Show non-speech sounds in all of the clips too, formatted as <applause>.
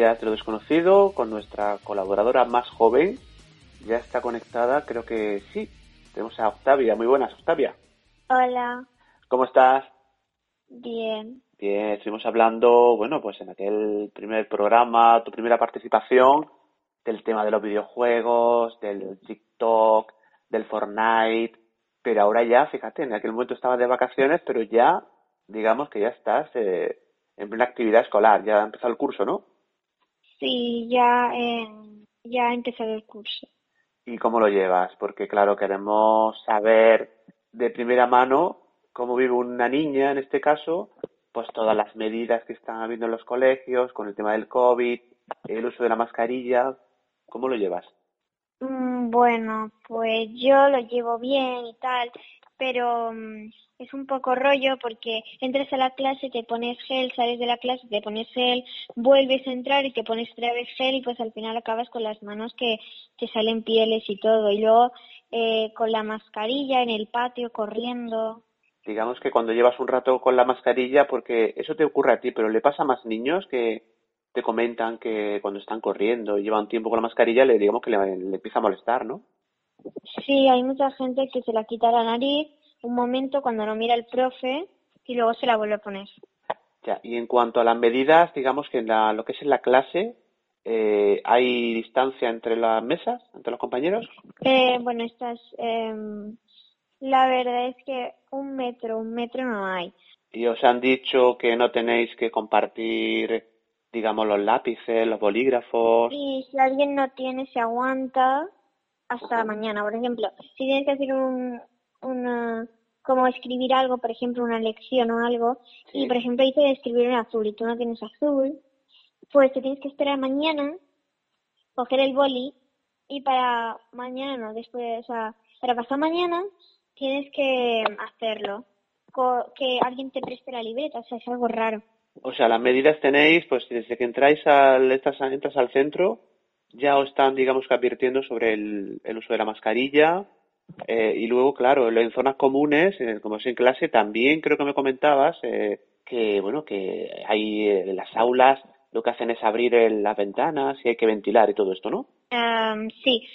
Tertulias de lo Desconocido con nuestra colaboradora más joven. Ya está conectada, creo que sí. Tenemos a Octavia. Muy buenas, Octavia. Hola. ¿Cómo estás? Bien. Bien, estuvimos hablando, bueno, pues en aquel primer programa, tu primera participación, del tema de los videojuegos, del TikTok, del Fortnite, pero ahora ya, fíjate, en aquel momento estabas de vacaciones, pero ya, digamos que ya estás eh, en plena actividad escolar, ya ha empezado el curso, ¿no? Sí, ya, eh, ya ha empezado el curso. ¿Y cómo lo llevas? Porque claro, queremos saber de primera mano cómo vive una niña, en este caso, pues todas las medidas que están habiendo en los colegios con el tema del COVID, el uso de la mascarilla, ¿Cómo lo llevas? Mm, bueno, pues yo lo llevo bien y tal, pero mm, es un poco rollo porque entras a la clase, te pones gel, sales de la clase, te pones gel, vuelves a entrar y te pones otra vez gel y pues al final acabas con las manos que te salen pieles y todo. Y luego eh, con la mascarilla en el patio corriendo. Digamos que cuando llevas un rato con la mascarilla, porque eso te ocurre a ti, pero le pasa a más niños que te comentan que cuando están corriendo y llevan tiempo con la mascarilla, le digamos que le, empieza a molestar, ¿no? Sí, hay mucha gente que se la quita la nariz un momento cuando no mira el profe y luego se la vuelve a poner. Ya, y en cuanto a las medidas, digamos que en la, lo que es en la clase, eh, ¿hay distancia entre las mesas, entre los compañeros? Eh, bueno, estas, eh, la verdad es que un metro, un metro no hay. ¿Y os han dicho que no tenéis que compartir digamos, los lápices, los bolígrafos. Y si alguien no tiene, se aguanta hasta mañana. Por ejemplo, si tienes que hacer un, una, como escribir algo, por ejemplo, una lección o algo, y por ejemplo dice de escribir en azul y tú no tienes azul, pues te tienes que esperar mañana, coger el boli y para mañana, no, después, o sea, para pasar mañana tienes que hacerlo, que alguien te preste la libreta, o sea, es algo raro. O sea, las medidas tenéis, pues desde que entráis al, entras al centro, ya os están, digamos, advirtiendo sobre el, uso de la mascarilla. Eh, y luego, claro, en zonas comunes, eh, como es en clase, también creo que me comentabas eh, que, bueno, que hay en las aulas lo que hacen es abrir las ventanas y hay que ventilar y todo esto, ¿no? sí.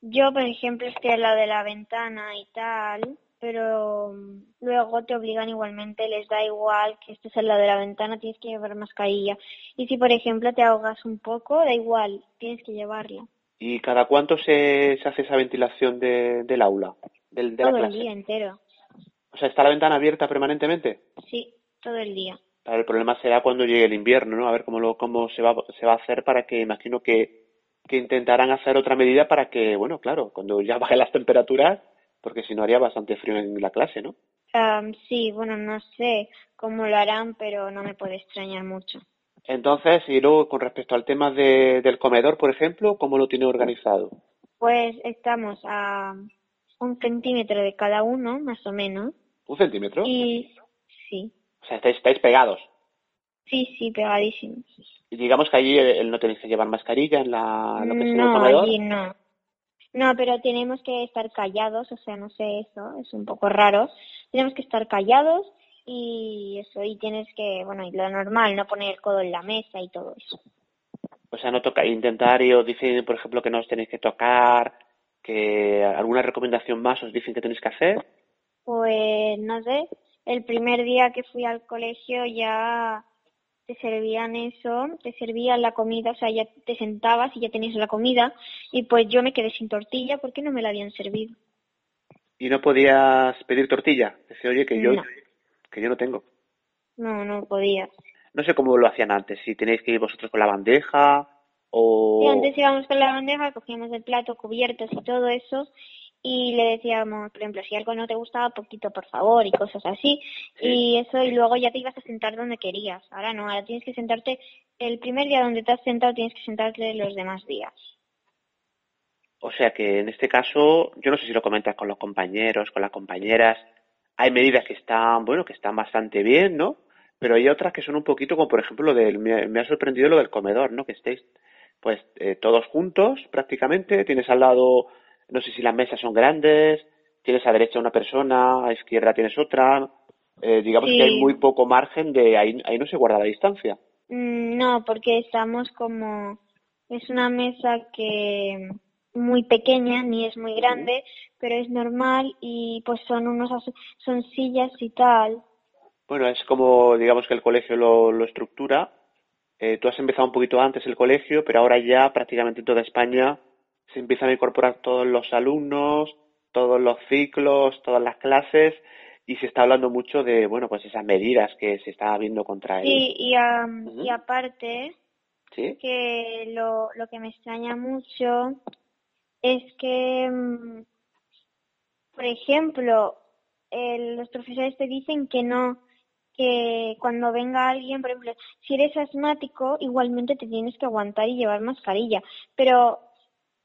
Yo, por ejemplo, estoy al lado de la ventana y tal pero mm, luego te obligan igualmente, les da igual que estés al lado de la ventana, tienes que llevar mascarilla. Y si, por ejemplo, te ahogas un poco, da igual, tienes que llevarla. ¿Y cada cuánto se, se hace esa ventilación de, del aula? Del, de todo la el día entero. O sea, ¿está la ventana abierta permanentemente? Sí, todo el día. el problema será cuando llegue el invierno, ¿no? A ver cómo, lo, cómo se, va, se va a hacer para que, imagino que, que intentarán hacer otra medida para que, bueno, claro, cuando ya bajen las temperaturas, porque si no haría bastante frío en la clase, ¿no? sí, bueno, no sé cómo lo harán, pero no me puede extrañar mucho. Entonces, y luego con respecto al tema de, del comedor, por ejemplo, ¿cómo lo tiene organizado? Pues estamos a un centímetro de cada uno, más o menos. ¿Un centímetro? Y sí. O sea, estáis, estáis pegados. Sí, sí, pegadísimos. Y digamos que allí no tenéis que llevar mascarilla en la, lo que es no, el comedor. Allí no. No, pero tenemos que estar callados, o sea, no sé eso, es un poco raro. Tenemos que estar callados y eso, y tienes que, bueno, y lo normal, no poner el codo en la mesa y todo eso. O sea, no toca intentar y os dicen, por ejemplo, que no os tenéis que tocar, que alguna recomendación más os dicen que tenéis que hacer. Pues no sé, el primer día que fui al colegio ya te servían eso, te servían la comida, o sea, ya te sentabas y ya tenías la comida, y pues yo me quedé sin tortilla porque no me la habían servido. ¿Y no podías pedir tortilla? Decía, oye, que yo, que yo no tengo. no, no podías. No sé cómo lo hacían antes, si tenéis que ir vosotros con la bandeja o... Sí, antes íbamos con la bandeja, cogíamos el plato, cubiertos y todo eso, y le decíamos, por ejemplo, si algo no te gustaba, poquito por favor y cosas así. Y eso, y luego ya te ibas a sentar donde querías. Ahora no, ahora tienes que sentarte, el primer día donde te has sentado tienes que sentarte los demás días. O sea que en este caso, yo no sé si lo comentas con los compañeros, con las compañeras, hay medidas que están, bueno, que están bastante bien, ¿no? Pero hay otras que son un poquito como, por ejemplo, lo del, me, ha sorprendido lo del comedor, ¿no? Que estéis, pues, eh, todos juntos prácticamente, tienes al lado no sé si las mesas son grandes, tienes a derecha una persona, a izquierda tienes otra, eh, digamos que hay muy poco margen de ahí, ahí no se guarda la distancia. Mm, no, porque estamos como, es una mesa que muy pequeña, ni es muy grande, pero es normal y pues son unos son sillas y tal. Bueno, es como digamos que el colegio lo, lo estructura. Eh, tú has empezado un poquito antes el colegio, pero ahora ya prácticamente en toda España se empiezan a incorporar todos los alumnos, todos los ciclos, todas las clases y se está hablando mucho de, bueno, pues esas medidas que se está viendo contra él. Sí, y, y aparte, que lo, lo que me extraña mucho es que, mm, por ejemplo, los profesores te dicen que no, que cuando venga alguien, por ejemplo, si eres asmático, igualmente te tienes que aguantar y llevar mascarilla, pero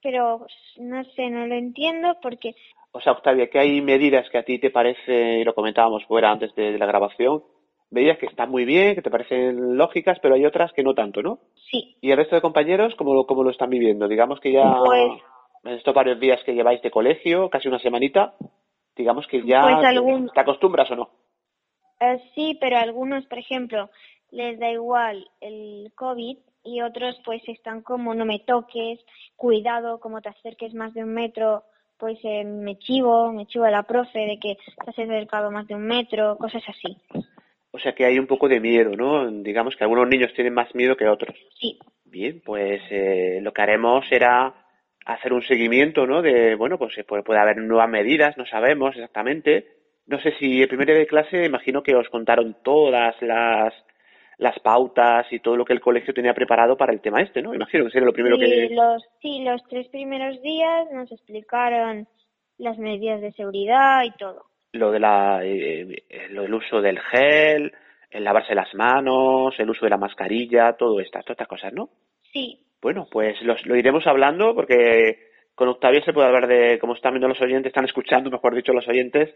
pero no sé, no lo entiendo porque... O sea, Octavia, que hay medidas que a ti te parece, y lo comentábamos fuera antes de, la grabación, medidas que están muy bien, que te parecen lógicas, pero hay otras que no tanto, ¿no? Sí. ¿Y el resto de compañeros cómo, cómo lo están viviendo? Digamos que ya pues en estos varios días que lleváis de colegio, casi una semanita, digamos que ya pues te, acostumbras o no. Eh, sí, pero algunos, por ejemplo, les da igual el COVID y otros pues están como no me toques, cuidado, como te acerques más de un metro, pues eh, me chivo, me chivo a la profe de que te has acercado más de un metro, cosas así. O sea que hay un poco de miedo, ¿no? Digamos que algunos niños tienen más miedo que otros. Sí. Bien, pues eh, lo que haremos será hacer un seguimiento, ¿no? De, bueno, pues puede, puede haber nuevas medidas, no sabemos exactamente. No sé si el primer día de clase, imagino que os contaron todas las las pautas y todo lo que el colegio tenía preparado para el tema este, ¿no? Imagino que sería lo primero que... Los, sí, los tres primeros días nos explicaron las medidas de seguridad y todo. Lo, de la, eh, lo del uso del gel, el lavarse las manos, el uso de la mascarilla, todo esto, todas estas cosas, ¿no? Sí. Bueno, pues lo iremos hablando porque con Octavio se puede hablar de, como están viendo los oyentes, están escuchando, mejor dicho, los oyentes,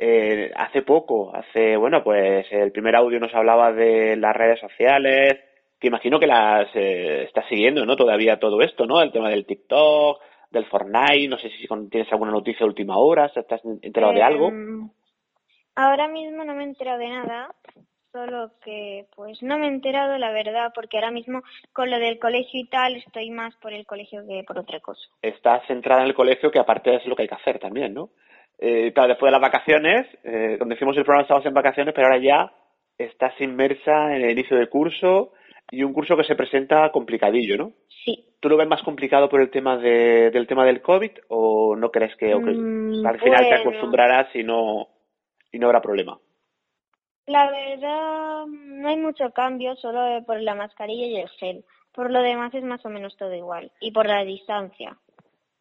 eh, hace poco, hace, bueno, pues el primer audio nos hablaba de las redes sociales, que imagino que las eh, estás siguiendo, ¿no? Todavía todo esto, ¿no? El tema del TikTok, del Fortnite, no sé si tienes alguna noticia de última hora, ¿estás enterado de algo? Em, ahora mismo no me he enterado de nada, solo que pues no me he enterado la verdad, porque ahora mismo con lo del colegio y tal estoy más por el colegio que por otra cosa. Estás centrada en el colegio, que aparte es lo que hay que hacer también, ¿no? Eh, claro, después de las vacaciones, eh, donde hicimos el programa estábamos en vacaciones, pero ahora ya estás inmersa en el inicio del curso y un curso que se presenta complicadillo, ¿no? Sí. ¿Tú lo ves más complicado por el tema de, del tema del COVID o no crees que, mm, al final te acostumbrarás y no, y no habrá problema? La verdad, no hay mucho cambio, solo por la mascarilla y el gel. Por lo demás es más o menos todo igual. Y por la distancia.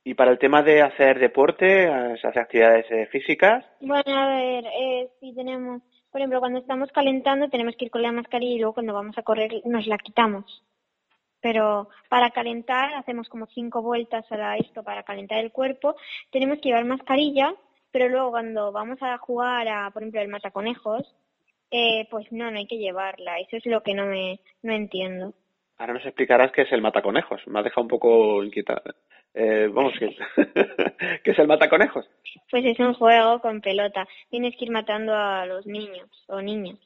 ¿Y para el tema de hacer deporte, hacer actividades eh, físicas? Bueno, a ver, eh, si tenemos, por ejemplo, cuando estamos calentando tenemos que ir con la mascarilla y luego cuando vamos a correr nos la quitamos. Pero para calentar hacemos como cinco vueltas a esto para calentar el cuerpo. Tenemos que llevar mascarilla, pero luego cuando vamos a jugar a, por ejemplo, el mataconejos, eh, pues no, no hay que llevarla. Eso es lo que no me no entiendo. Ahora nos explicarás qué es el mataconejos. Me ha dejado un poco inquietada. Eh, vamos, ¿qué, <laughs> ¿qué es el mataconejos? Pues es un juego con pelota. Tienes que ir matando a los niños o niñas.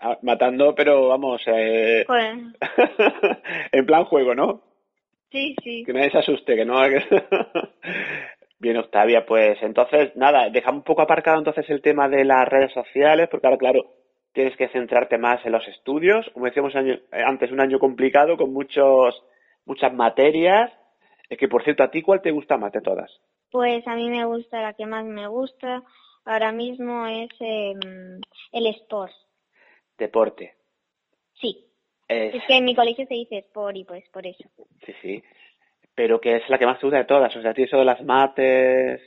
Ah, matando, pero vamos, eh... <laughs> en plan juego, ¿no? Sí, sí. Que nadie se asuste, que no... <laughs> Bien, Octavia, pues entonces, nada, dejamos un poco aparcado entonces el tema de las redes sociales, porque ahora, claro, tienes que centrarte más en los estudios. Como decíamos eh, antes, un año complicado con muchos, muchas materias. Es que, por cierto, ¿a ti cuál te gusta más de todas? Pues a mí me gusta, la que más me gusta ahora mismo es em, el sport. Deporte. Sí. Es... que en mi colegio se dice sport y pues por eso. Sí, sí. Pero que es la que más te gusta de todas. O sea, ti eso de las mates,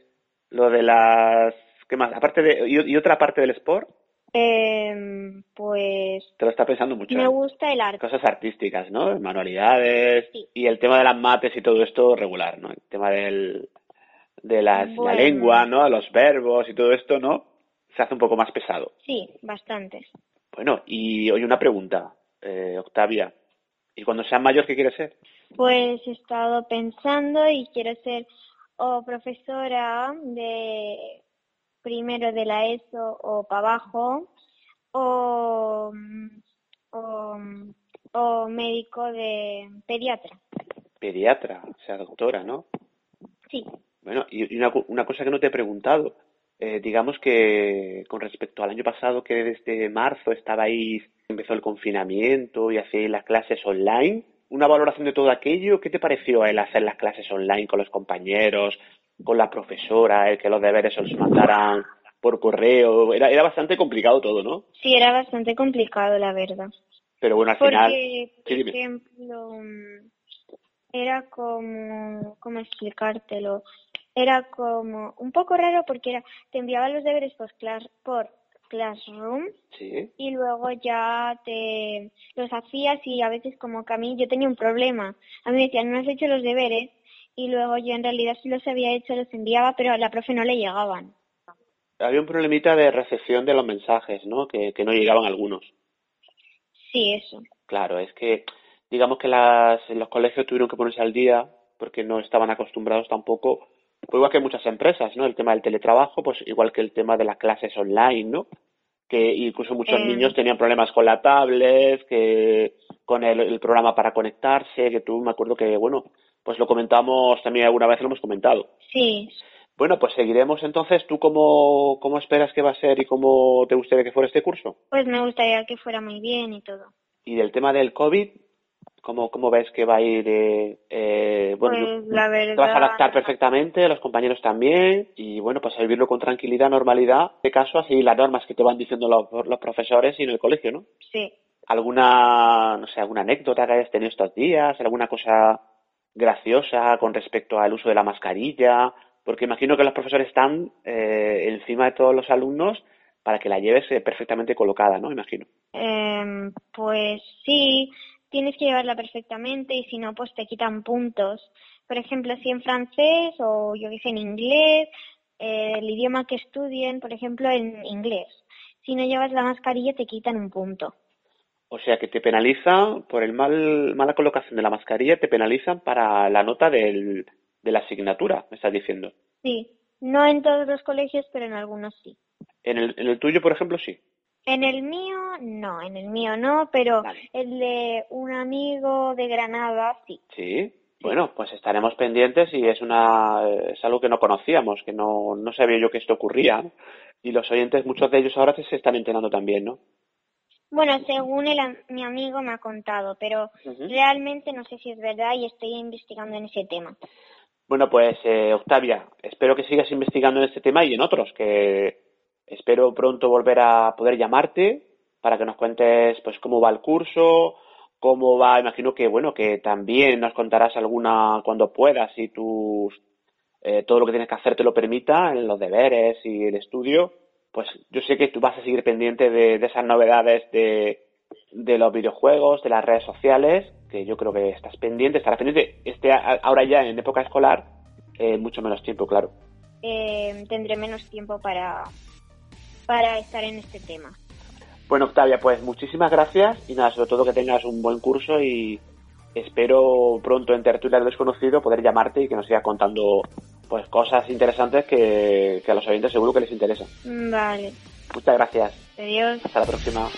lo de las... ¿Qué más? Aparte de... ¿Y, otra parte del sport? Eh, pues... Te lo está pensando mucho. Me ¿eh? gusta el arte. Cosas artísticas, ¿no? Manualidades. Sí. Y el tema de las mates y todo esto regular, ¿no? El tema del, de las, la lengua, ¿no? Los verbos y todo esto, ¿no? Se hace un poco más pesado. Sí, bastante. Bueno, y hoy una pregunta, eh, Octavia. ¿Y cuando seas mayor qué quieres ser? Pues he estado pensando y quiero ser o profesora de primero de la ESO o para abajo o, o, o médico de pediatra. Pediatra, o sea, doctora, ¿no? Sí. Bueno, y una, una cosa que no te he preguntado, eh, digamos que con respecto al año pasado, que desde marzo estabais, empezó el confinamiento y hacéis las clases online, una valoración de todo aquello, ¿qué te pareció el hacer las clases online con los compañeros, con la profesora, el que los deberes se los mandaran por correo? Era, era bastante complicado todo, ¿no? Sí, era bastante complicado, la verdad. Pero bueno, al Porque, final... por Sí, ejemplo, mm, era como, ¿cómo explicártelo? Era como un poco raro porque era, te enviaban los deberes por, class, por Classroom Sí. y luego ya te los hacías y a veces como que a mí yo tenía un problema. A mí me decían, no has hecho los deberes y luego yo en realidad sí los había hecho, los enviaba, pero a la profe no le llegaban. Había un problemita de recepción de los mensajes, ¿no? Que, que no llegaban algunos. Sí, eso. Claro, es que digamos que las, los colegios tuvieron que ponerse al día porque no estaban acostumbrados tampoco, pues igual que muchas empresas, ¿no? El tema del teletrabajo, pues igual que el tema de las clases online, ¿no? Que incluso muchos Eh. niños tenían problemas con la tablet, que con el, el programa para conectarse, que tú me acuerdo que, bueno, pues lo comentamos también alguna vez, lo hemos comentado. Sí, Bueno, pues seguiremos entonces. ¿Tú cómo, cómo esperas que va a ser y cómo te gustaría que fuera este curso? pues me gustaría que fuera muy bien y todo. Y del tema del COVID, ¿cómo, cómo ves que va a ir? Eh, eh, bueno, Pues la verdad. te vas a adaptar perfectamente, los compañeros también, y bueno, pues a vivirlo con tranquilidad, normalidad, de caso, así las normas que te van diciendo los, los profesores y en el colegio, ¿no? Sí. ¿Alguna, no sé, alguna anécdota que hayas tenido estos días? ¿Alguna cosa graciosa con respecto al uso de la mascarilla? Porque imagino que los profesores están eh, encima de todos los alumnos para que la lleves perfectamente colocada, ¿no? Imagino. Em, pues sí, tienes que llevarla perfectamente y si no, pues te quitan puntos. Por ejemplo, si en francés o yo sé, en inglés, eh, el idioma que estudien, por ejemplo, en inglés. Si no llevas la mascarilla, te quitan un punto. O sea que te penalizan por el mal mala colocación de la mascarilla, te penalizan para la nota del, de la asignatura, me estás diciendo. Sí, no en todos los colegios, pero en algunos sí. En el, en el tuyo, por ejemplo, sí. En el mío, no, en el mío no, pero Vale. el de un amigo de Granada, sí. Sí. Bueno, pues estaremos pendientes y es una es algo que no conocíamos, que no, no sabía yo que esto ocurría. Y los oyentes, muchos de ellos ahora se están enterando también, ¿no? Bueno, según el, mi amigo me ha contado, pero realmente no sé si es verdad y estoy investigando en ese tema. Bueno, pues eh, Octavia, espero que sigas investigando en este tema y en otros, que espero pronto volver a poder llamarte para que nos cuentes pues cómo va el curso, cómo va, imagino que bueno, que también nos contarás alguna cuando puedas y tus eh, todo lo que tienes que hacer te lo permita en los deberes y el estudio, pues yo sé que tú vas a seguir pendiente de, de esas novedades de, de los videojuegos, de las redes sociales, que yo creo que estás pendiente, estarás pendiente. Este, ahora ya en época escolar, eh, mucho menos tiempo, claro. Eh, tendré menos tiempo para, para estar en este tema. Bueno, Octavia, pues muchísimas gracias y nada, sobre todo que tengas un buen curso y espero pronto en Tertulia del Desconocido poder llamarte y que nos sigas contando pues cosas interesantes que, que a los oyentes seguro que les interesan. Vale, Muchas gracias. adiós. Hasta la próxima.